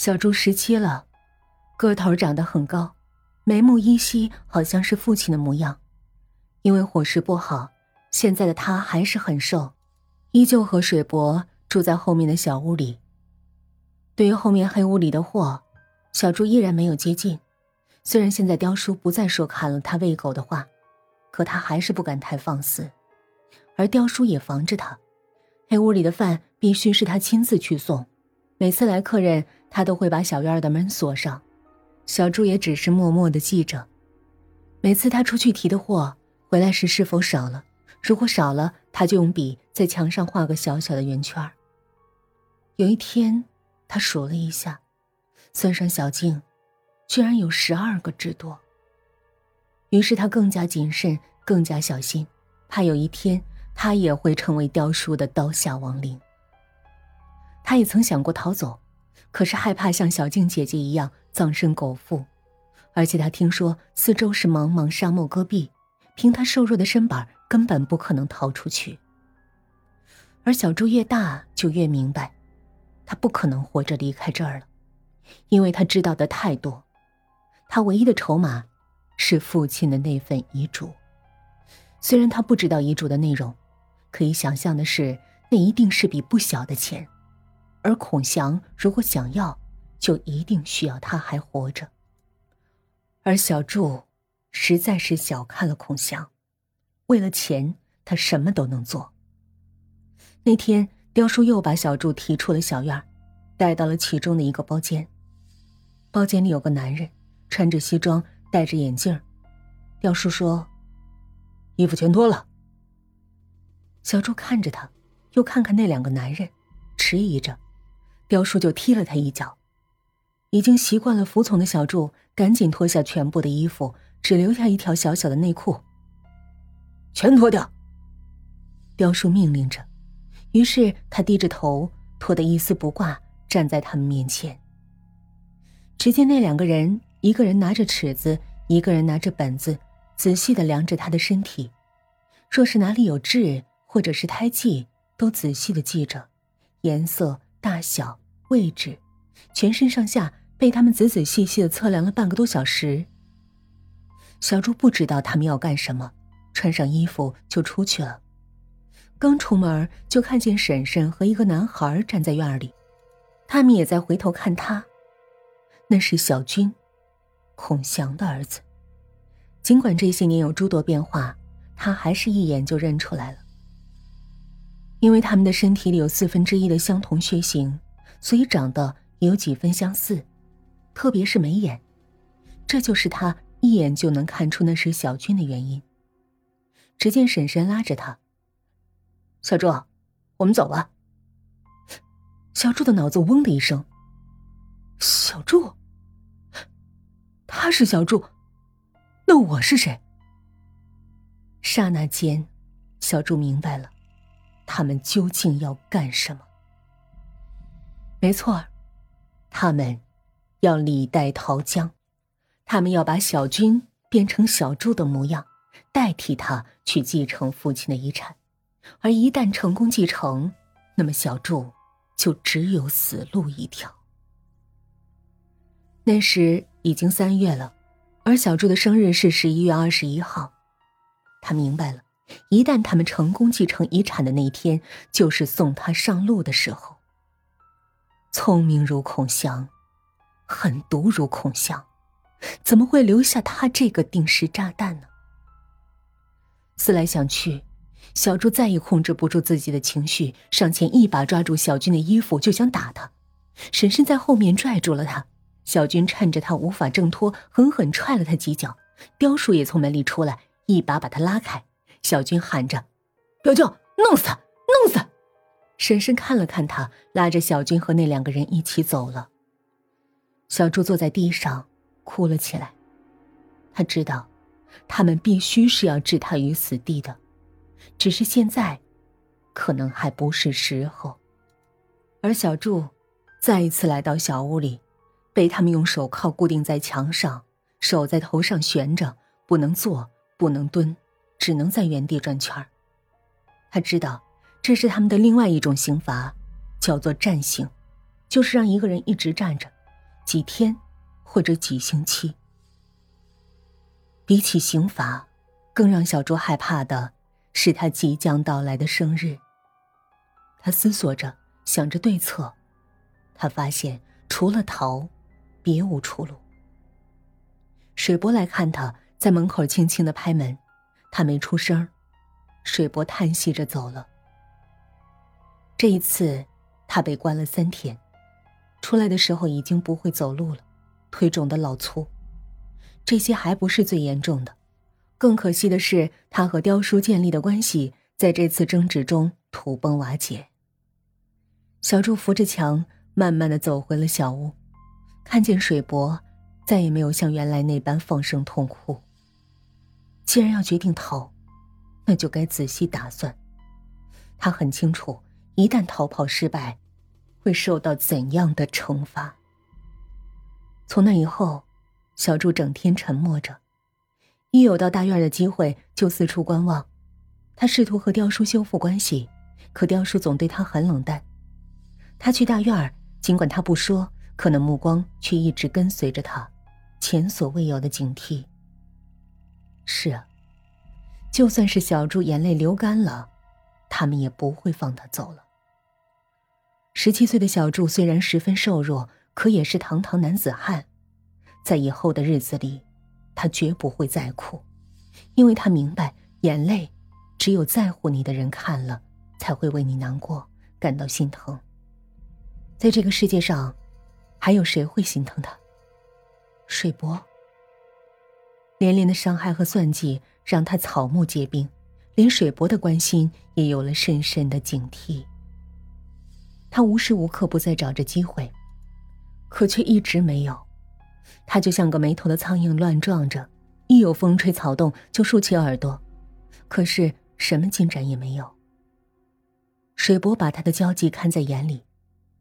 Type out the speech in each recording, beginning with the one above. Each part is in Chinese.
小猪十七了，个头长得很高，眉目依稀，好像是父亲的模样。因为伙食不好，现在的他还是很瘦，依旧和水伯住在后面的小屋里。对于后面黑屋里的货，小猪依然没有接近。虽然现在雕叔不再说砍了他喂狗的话，可他还是不敢太放肆。而雕叔也防着他，黑屋里的饭必须是他亲自去送。每次来客人，他都会把小院的门锁上。小朱也只是默默的记着。每次他出去提的货，回来时是否少了？如果少了，他就用笔在墙上画个小小的圆圈。有一天，他数了一下，算上小静。居然有十二个之多。于是他更加谨慎，更加小心，怕有一天他也会成为雕叔的刀下亡灵。他也曾想过逃走，可是害怕像小静姐姐一样葬身狗腹，而且他听说四周是茫茫沙漠戈壁，凭他瘦弱的身板根本不可能逃出去。而小猪越大就越明白，他不可能活着离开这儿了，因为他知道的太多。他唯一的筹码，是父亲的那份遗嘱。虽然他不知道遗嘱的内容，可以想象的是，那一定是笔不小的钱。而孔祥如果想要，就一定需要他还活着。而小祝，实在是小看了孔祥，为了钱，他什么都能做。那天，雕叔又把小祝提出了小院，带到了其中的一个包间。包间里有个男人。穿着西装，戴着眼镜，刁叔说：“衣服全脱了。”小柱看着他，又看看那两个男人，迟疑着，彪叔就踢了他一脚。已经习惯了服从的小柱赶紧脱下全部的衣服，只留下一条小小的内裤。全脱掉！彪叔命令着。于是他低着头，脱得一丝不挂，站在他们面前。只见那两个人。一个人拿着尺子，一个人拿着本子，仔细的量着他的身体。若是哪里有痣，或者是胎记，都仔细的记着，颜色、大小、位置，全身上下被他们仔仔细细的测量了半个多小时。小猪不知道他们要干什么，穿上衣服就出去了。刚出门就看见婶婶和一个男孩站在院里，他们也在回头看他。那是小军。孔祥的儿子，尽管这些年有诸多变化，他还是一眼就认出来了。因为他们的身体里有四分之一的相同血型，所以长得也有几分相似，特别是眉眼，这就是他一眼就能看出那是小军的原因。只见婶婶拉着他：“小柱，我们走吧。”小柱的脑子嗡的一声：“小柱。”他是小柱，那我是谁？刹那间，小柱明白了，他们究竟要干什么。没错，他们要李代桃僵，他们要把小军变成小柱的模样，代替他去继承父亲的遗产。而一旦成功继承，那么小柱就只有死路一条。那时。已经三月了，而小柱的生日是十一月二十一号。他明白了，一旦他们成功继承遗产的那一天，就是送他上路的时候。聪明如孔祥，狠毒如孔祥，怎么会留下他这个定时炸弹呢？思来想去，小朱再也控制不住自己的情绪，上前一把抓住小军的衣服，就想打他。婶婶在后面拽住了他。小军趁着他无法挣脱，狠狠踹了他几脚。雕叔也从门里出来，一把把他拉开。小军喊着：“表舅，弄死他，弄死！”婶婶看了看他，拉着小军和那两个人一起走了。小猪坐在地上，哭了起来。他知道，他们必须是要置他于死地的，只是现在，可能还不是时候。而小柱，再一次来到小屋里。被他们用手铐固定在墙上，手在头上悬着，不能坐，不能蹲，只能在原地转圈他知道，这是他们的另外一种刑罚，叫做站刑，就是让一个人一直站着，几天，或者几星期。比起刑罚，更让小猪害怕的是他即将到来的生日。他思索着，想着对策，他发现除了逃，别无出路。水波来看他，在门口轻轻的拍门，他没出声。水波叹息着走了。这一次，他被关了三天，出来的时候已经不会走路了，腿肿得老粗。这些还不是最严重的，更可惜的是，他和雕叔建立的关系在这次争执中土崩瓦解。小柱扶着墙，慢慢的走回了小屋，看见水伯，再也没有像原来那般放声痛哭。既然要决定逃，那就该仔细打算。他很清楚，一旦逃跑失败，会受到怎样的惩罚。从那以后，小柱整天沉默着，一有到大院的机会就四处观望。他试图和雕叔修复关系，可雕叔总对他很冷淡。他去大院，尽管他不说，可那目光却一直跟随着他，前所未有的警惕。是啊，就算是小猪眼泪流干了，他们也不会放他走了。十七岁的小猪虽然十分瘦弱，可也是堂堂男子汉，在以后的日子里，他绝不会再哭，因为他明白，眼泪，只有在乎你的人看了，才会为你难过，感到心疼。在这个世界上，还有谁会心疼他？水伯。连连的伤害和算计让他草木皆兵，连水伯的关心也有了深深的警惕。他无时无刻不在找着机会，可却一直没有。他就像个没头的苍蝇乱撞着，一有风吹草动就竖起耳朵，可是什么进展也没有。水伯把他的焦急看在眼里。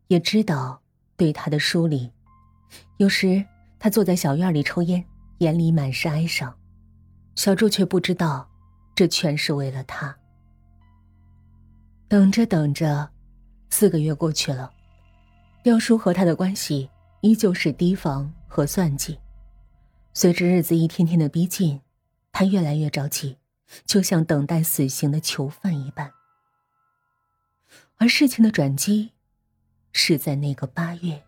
也知道对他的疏离，有时他坐在小院里抽烟，眼里满是哀伤。小柱却不知道，这全是为了他。等着等着，四个月过去了，刁叔和他的关系依旧是提防和算计。随着日子一天天的逼近，他越来越着急，就像等待死刑的囚犯一般。而事情的转机。是在那个八月。